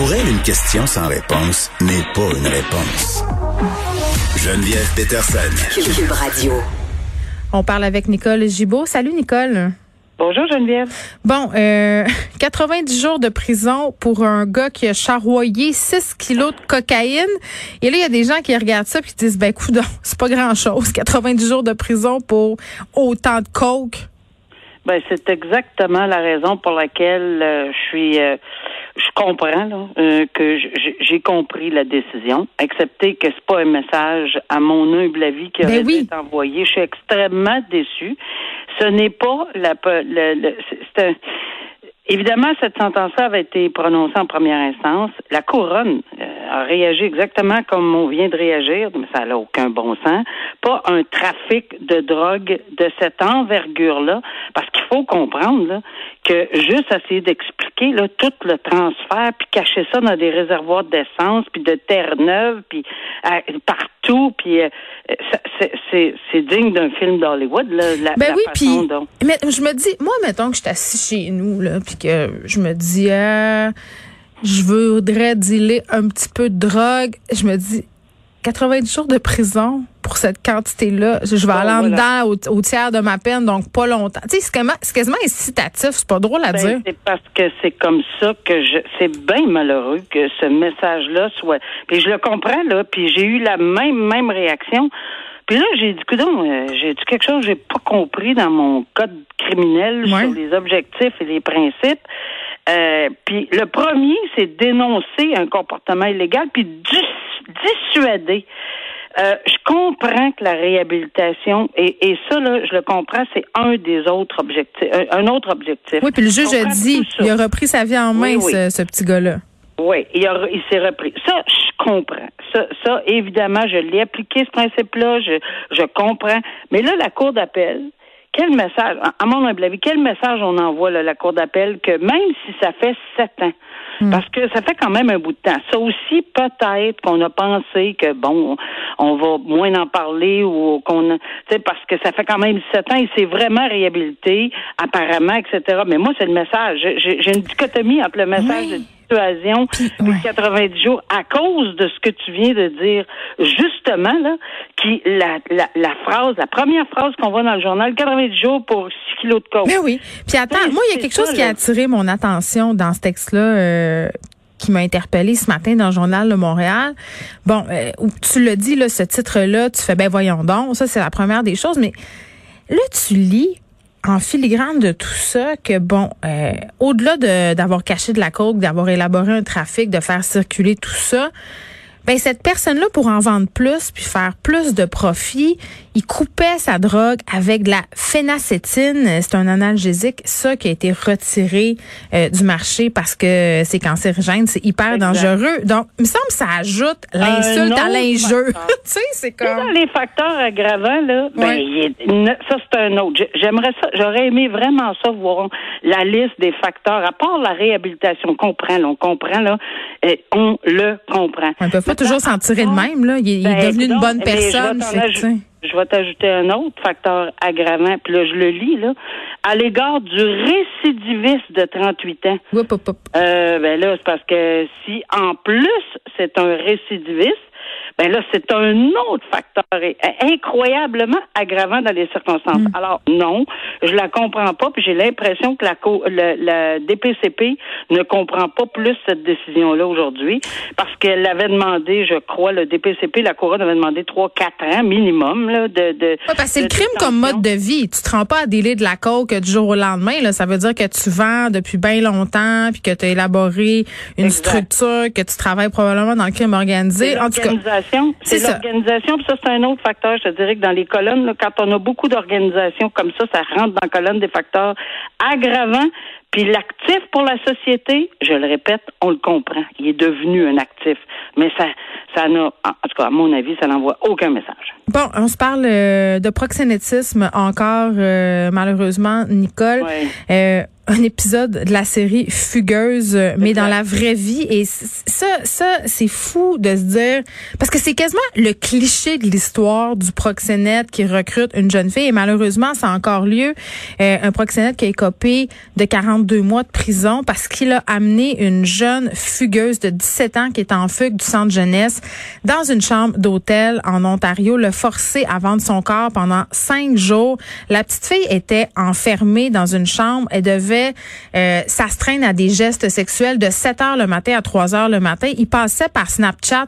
Pour elle, une question sans réponse n'est pas une réponse. Geneviève Peterson. Cube Radio. On parle avec Nicole Gibault. Salut Nicole. Bonjour Geneviève. Bon, euh, 90 jours de prison pour un gars qui a charroyé 6 kilos de cocaïne. Et là, il y a des gens qui regardent ça et qui disent, ben coudon, c'est pas grand-chose. 90 jours de prison pour autant de coke. Ben, c'est exactement la raison pour laquelle euh, je suis... euh, je comprends là, euh, que j'ai compris la décision, excepté que c'est pas un message à mon humble avis qui Ben aurait oui. être envoyé. Je suis extrêmement déçue. Ce n'est pas la... le- le- un- Évidemment, cette sentence-là avait été prononcée en première instance. La couronne euh, a réagi exactement comme on vient de réagir, mais ça n'a aucun bon sens. Pas un trafic de drogue de cette envergure-là, parce qu'il faut comprendre là, que juste essayer d'expliquer là, tout le transfert, puis cacher ça dans des réservoirs d'essence, puis de terre neuve, puis partout, puis euh, c'est- c'est c'est digne d'un film d'Hollywood, là, la, Ben la oui, façon puis dont... mais je me dis, moi, mettons que je suis assis chez nous, là, puis que je me dis, euh, je voudrais dealer un petit peu de drogue. Je me dis, 90 jours de prison pour cette quantité-là. Je vais Bon, aller en voilà. dedans au, au tiers de ma peine, donc pas longtemps. Tu sais, c'est quasiment, incitatif. C'est pas drôle à Ben, dire. c'est parce que c'est comme ça que je c'est bien malheureux que ce message-là soit puis je le comprends là puis j'ai eu la même même réaction puis là j'ai dit coudon euh, j'ai dit quelque chose que j'ai pas compris dans mon code criminel Ouais. sur les objectifs et les principes euh, puis le premier c'est dénoncer un comportement illégal puis dis- dissuader euh, je comprends que la réhabilitation et, et ça là, je le comprends, c'est un des autres objectifs, un, autre objectif. Oui, puis le juge a dit, il a repris sa vie en main, Oui, oui. Ce, ce petit gars-là. Oui, il, a- il s'est repris. Ça, je comprends. Ça, ça évidemment, je l'ai appliqué, ce principe-là, je, je comprends. Mais là, la Cour d'appel, quel message, à mon humble avis, quel message on envoie là, la Cour d'appel que même si ça fait sept ans, parce que ça fait quand même un bout de temps. Ça aussi, peut-être qu'on a pensé que, bon, on va moins en parler ou qu'on a, tu sais, parce que ça fait quand même sept ans, il s'est vraiment réhabilité, apparemment, etc. Mais moi, c'est le message. J'ai une dichotomie entre le message Oui. de dissuasion ouais. des 90 jours à cause de ce que tu viens de dire justement là qui la, la, la phrase la première phrase qu'on voit dans le journal 90 jours pour 6 kilos de coke Mais oui. Puis attends, moi, il y a quelque ça, chose qui a là. attiré mon attention dans ce texte-là. euh, qui m'a interpellée ce matin dans le journal de Montréal. Bon, euh, tu le dis, là, ce titre-là, tu fais, ben voyons donc, ça c'est la première des choses, mais là, tu lis en filigrane de tout ça que, bon, euh, au-delà de- d'avoir caché de la coke, d'avoir élaboré un trafic, de faire circuler tout ça, ben cette personne-là, pour en vendre plus puis faire plus de profit, il coupait sa drogue avec de la phénacétine. C'est un analgésique, ça qui a été retiré euh, du marché parce que c'est cancérigène, c'est hyper Exact. dangereux. Donc, il me semble que ça ajoute l'insulte à l'injure. tu sais, c'est sais, dans comme... les facteurs aggravants, là, ben, Ouais. il ça, c'est un autre. J'ai- J'aimerais ça, j'aurais aimé vraiment ça, voir la liste des facteurs, à part la réhabilitation. On comprend, là, on comprend, là, et on le comprend. On peut pas toujours s'en tirer de même, là. Il, est- Ben, devenu une bonne personne. Je vais, je t'ajouter un autre facteur aggravant, puis là, je le lis, là, à l'égard du récidiviste de 38 ans. Hop, hop, hop. Euh, ben là, c'est parce que si en plus c'est un récidiviste, ben là, c'est un autre facteur incroyablement aggravant dans les circonstances. Alors, non, je la comprends pas, puis j'ai l'impression que la, co- le, la DPCP ne comprend pas plus cette décision-là aujourd'hui, parce qu'elle avait demandé, je crois, le DPCP, la Couronne avait demandé trois, quatre ans minimum, là, de... de Ouais, parce que c'est le crime comme mode de vie. Tu te rends pas à délai de la coke du jour au lendemain. Là. Ça veut dire que tu vends depuis bien longtemps, puis que tu as élaboré une Exact. structure, que tu travailles probablement dans le crime organisé. En tout cas, l'organisation. c'est l'organisation. Puis ça, c'est un autre facteur. Je te dirais que dans les colonnes, là, quand on a beaucoup d'organisations comme ça, ça rentre dans la colonne des facteurs aggravants. Puis l'actif pour la société, je le répète, on le comprend. Il est devenu un actif. Mais ça, ça n'a, en tout cas, à mon avis, ça n'envoie aucun message. Bon, on se parle euh, de proxénétisme encore, euh, malheureusement, Nicole. Euh, un épisode de la série Fugueuse, mais dans la vraie vie. Et ça, ça c'est fou de se dire, parce que c'est quasiment le cliché de l'histoire du proxénète qui recrute une jeune fille. Et malheureusement, ça a encore lieu. Euh, un proxénète qui a écopé de 42 mois de prison parce qu'il a amené une jeune fugueuse de 17 ans qui est en fugue du centre jeunesse dans une chambre d'hôtel en Ontario, le forcé à vendre son corps pendant cinq jours. La petite fille était enfermée dans une chambre. Elle devait euh, ça se traîne à des gestes sexuels de 7 heures le matin à 3 heures le matin. Il passait par Snapchat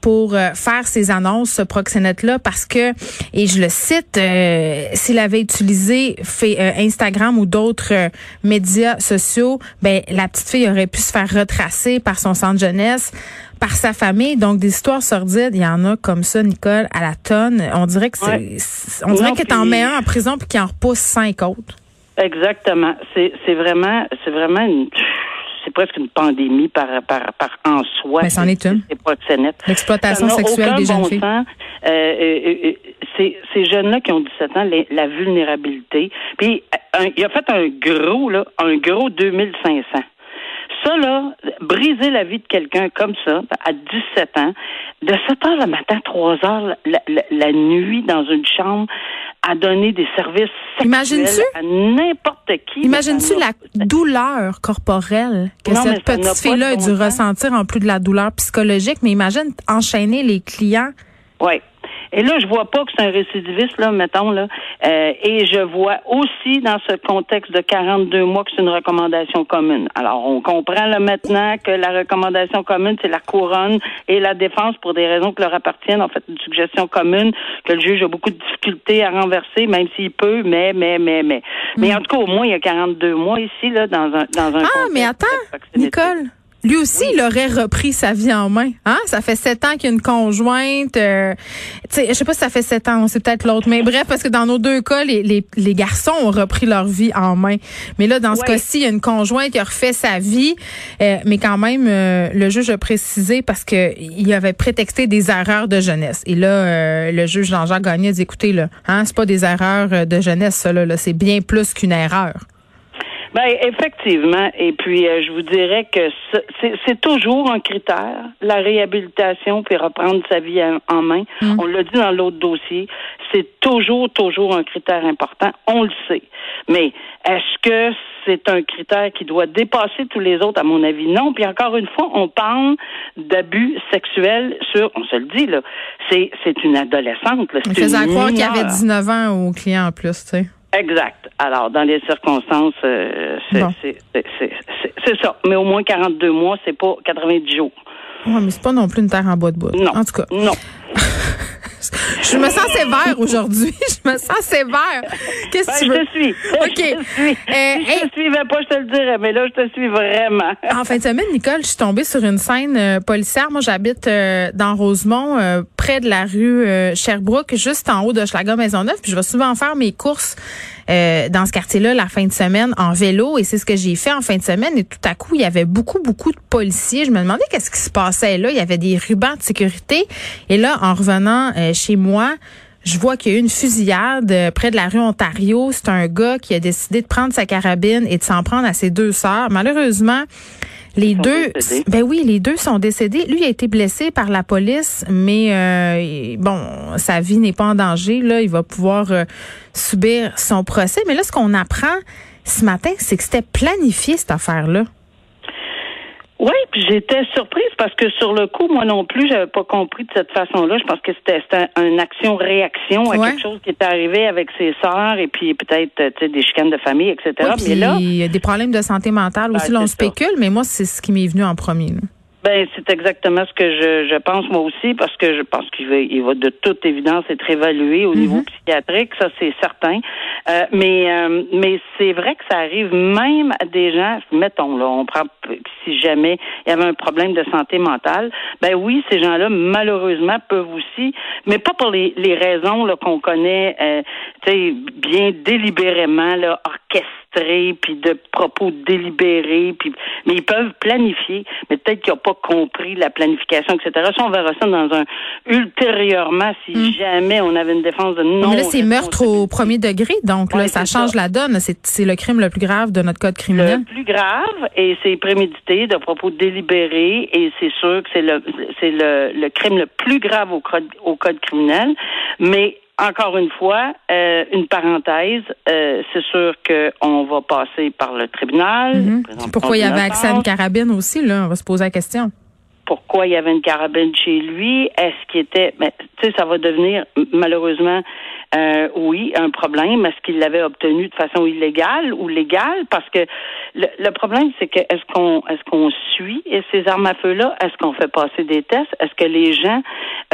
pour euh, faire ses annonces, ce proxénète-là, parce que, et je le cite, euh, s'il avait utilisé fait, Instagram ou d'autres médias sociaux, ben la petite fille aurait pu se faire retracer par son centre jeunesse, par sa famille. Donc des histoires sordides, il y en a comme ça, Nicole, à la tonne. On dirait que c'est, on dirait qu'elle en met un en prison puis qu'il en repousse cinq autres. Exactement. C'est c'est vraiment c'est vraiment une c'est presque une pandémie par par par en soi. Mais c'en est une. L'exploitation sexuelle des jeunes filles. Euh, euh, euh, ces jeunes-là qui ont 17 ans, la vulnérabilité. Puis il a fait un gros là, un gros 2500 ça, là, briser la vie de quelqu'un comme ça, à 17 ans, de 7 heures le matin, 3 heures la, nuit dans une chambre, à donner des services sexuels à n'importe qui. Imagines-tu la douleur corporelle que cette petite fille-là a dû ressentir en plus de la douleur psychologique, mais imagine enchaîner les clients. Oui. Et là, je vois pas que c'est un récidiviste, là, mettons, là. Euh, et je vois aussi dans ce contexte de 42 mois que c'est une recommandation commune. Alors, on comprend là maintenant que la recommandation commune, c'est la couronne et la défense pour des raisons qui leur appartiennent. En fait, une suggestion commune que le juge a beaucoup de difficultés à renverser, même s'il peut, mais, mais, mais, mais. Mais hmm. en tout cas, au moins, il y a 42 mois ici, là, dans un, dans un Ah, mais attends, Nicole. Lui aussi, il aurait repris sa vie en main. Hein? Ça fait sept ans qu'il y a une conjointe. Euh, je sais pas si ça fait sept ans, c'est peut-être l'autre. Mais bref, parce que dans nos deux cas, les, les, les garçons ont repris leur vie en main. Mais là, dans ce cas-ci, il y a une conjointe qui a refait sa vie. Euh, mais quand même, euh, le juge a précisé parce que il avait prétexté des erreurs de jeunesse. Et là, euh, le juge Jean-Jacques Gagné a dit, écoutez, là, hein, c'est pas des erreurs de jeunesse, ça, là, là c'est bien plus qu'une erreur. Ben effectivement. Et puis euh, je vous dirais que c'est toujours un critère, la réhabilitation puis reprendre sa vie en, main. Mm. On l'a dit dans l'autre dossier, c'est toujours toujours un critère important. On le sait. Mais est-ce que c'est un critère qui doit dépasser tous les autres? À mon avis, non. Puis encore une fois, on parle d'abus sexuels sur, on se le dit là, c'est c'est une adolescente. Là, on faisait croire qu'il y avait 19 ans au client en plus, tu sais. Exact. Alors, dans les circonstances, euh, c'est ça. Mais au moins 42 mois, c'est pas 90 jours. Oui, mais c'est pas non plus une terre en bois de bois. Non. En tout cas. Non. je me sens sévère aujourd'hui. je me sens sévère. Qu'est-ce que ben, tu veux? Je te suis. OK. Je te suis. Euh, te suivais pas, je te le dirais, mais là, je te suis vraiment. en fin de semaine, Nicole, je suis tombée sur une scène euh, policière. Moi, j'habite euh, dans Rosemont, près de la rue Sherbrooke, juste en haut de Schlager Maisonneuve. Puis je vais souvent faire mes courses dans ce quartier-là la fin de semaine en vélo. Et c'est ce que j'ai fait en fin de semaine. Et tout à coup, il y avait beaucoup, beaucoup de policiers. Je me demandais qu'est-ce qui se passait là. Il y avait des rubans de sécurité. Et là, en revenant chez moi, je vois qu'il y a eu une fusillade euh, près de la rue Ontario. C'est un gars qui a décidé de prendre sa carabine et de s'en prendre à ses deux sœurs. Malheureusement, les deux, ben oui, les deux sont décédés. Lui a été blessé par la police, mais euh, bon, sa vie n'est pas en danger. Là, il va pouvoir euh, subir son procès. Mais là, ce qu'on apprend ce matin, c'est que c'était planifié cette affaire-là. Oui, puis j'étais surprise parce que sur le coup, moi non plus, j'avais pas compris de cette façon-là. Je pense que c'était une action-réaction à quelque chose qui est arrivé avec ses sœurs et puis peut-être des chicanes de famille, etc. mais là, il y a des problèmes de santé mentale aussi. Ben, on spécule, mais moi, c'est ce qui m'est venu en premier. Ben, c'est exactement ce que je, je pense moi aussi, parce que je pense qu'il va, il va de toute évidence être évalué au niveau mhm. psychiatrique, ça c'est certain. Euh, mais euh, mais c'est vrai que ça arrive même à des gens, mettons là, on prend si jamais il y avait un problème de santé mentale, ben oui, ces gens-là malheureusement peuvent aussi, mais pas pour les, les raisons qu'on connaît, euh, tu sais, bien délibérément là, orchestrées puis de propos délibérés, puis mais ils peuvent planifier, mais peut-être qu'ils n'ont pas compris la planification, etc. Ça, on verra ça dans un ultérieurement si hmm. jamais on avait une défense de non. Mais là, c'est meurtre au premier degré, donc là, ça change la donne. C'est le crime le plus grave de notre code criminel. Le plus grave, et c'est prémédité, de propos délibérés, et c'est sûr que c'est le c'est le, le crime le plus grave au code, au code criminel. Mais encore une fois, euh, une parenthèse, euh, c'est sûr qu'on va passer par le tribunal. Mhm. Pourquoi il y avait accès à une carabine aussi, là? On va se poser la question. Pourquoi il y avait une carabine chez lui? Est-ce qu'il était... Mais, tu sais, ça va devenir, malheureusement, euh, oui, un problème. Est-ce qu'il l'avait obtenu de façon illégale ou légale? Parce que le, problème, c'est que est-ce qu'on est-ce qu'on suit ces armes à feu-là? Est-ce qu'on fait passer des tests? Est-ce que les gens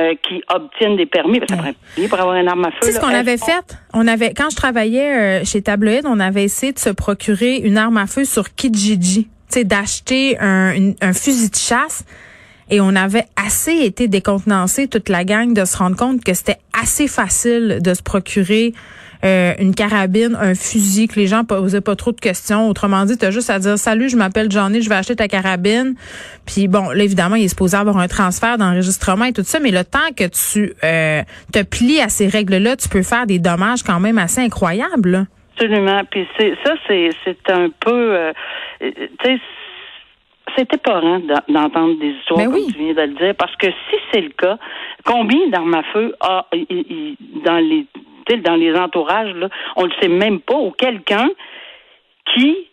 euh, qui obtiennent des permis, parce pour avoir une arme à feu. C'est ce qu'on avait fait? On avait, quand je travaillais euh, chez Tabloïd, on avait essayé de se procurer une arme à feu sur Kijiji. Tu sais, d'acheter un, un fusil de chasse. Et on avait assez été décontenancé toute la gang de se rendre compte que c'était assez facile de se procurer euh, une carabine, un fusil, que les gens posaient pas trop de questions. Autrement dit, tu as juste à dire Salut, je m'appelle Johnny, je vais acheter ta carabine. Puis bon, là, évidemment, il est supposé avoir un transfert d'enregistrement et tout ça, mais le temps que tu euh, te plies à ces règles-là, tu peux faire des dommages quand même assez incroyables. Absolument. Puis c'est ça, c'est c'est un peu euh, c'était pas d'entendre des histoires ben comme tu viens de le dire, parce que si c'est le cas, combien d'armes à feu a dans les dans les entourages, là, on le sait même pas, ou quelqu'un qui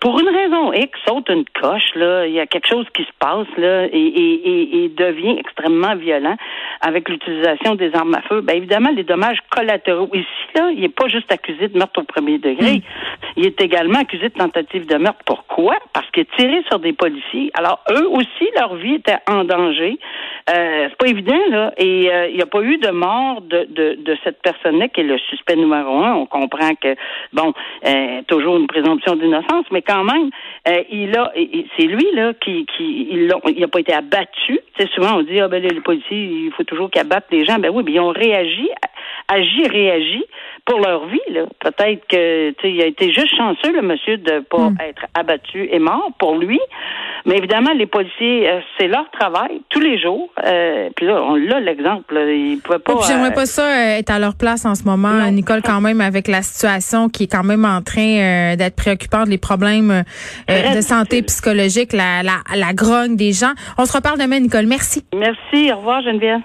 pour une raison X, saute une coche, là, il y a quelque chose qui se passe là et, et, et, devient extrêmement violent avec l'utilisation des armes à feu. Bien évidemment, les dommages collatéraux. Ici, là, il n'est pas juste accusé de meurtre au premier degré. Hmm. Il est également accusé de tentative de meurtre. Pourquoi? Parce qu'il a tiré sur des policiers. Alors, eux aussi, leur vie était en danger. Euh, c'est pas évident, là. Et euh, il n'y a pas eu de mort de, de, de cette personne-là qui est le suspect numéro un. On comprend que, bon, euh, toujours une présomption d'innocence, mais quand même, euh, il a, c'est lui, là, qui, qui il n'a pas été abattu. C'est souvent, on dit, ah, ben, les, policiers, il faut toujours qu'ils abattent les gens. Ben oui, mais ils ont réagi, agi, réagi pour leur vie. Là. Peut-être que, tu il a été juste chanceux, le monsieur, de pas hmm. être abattu et mort pour lui. Mais évidemment, les policiers, euh, c'est leur travail tous les jours. Euh, puis là, on l'a l'exemple. Ils pouvaient pas. J'aimerais euh, pas ça être à leur place en ce moment, Nicole, quand même, avec la situation qui est quand même en train d'être préoccupante, les problèmes de santé psychologique, la, la, la grogne des gens. On se reparle demain, Nicole. Merci. Merci. Au revoir, Geneviève.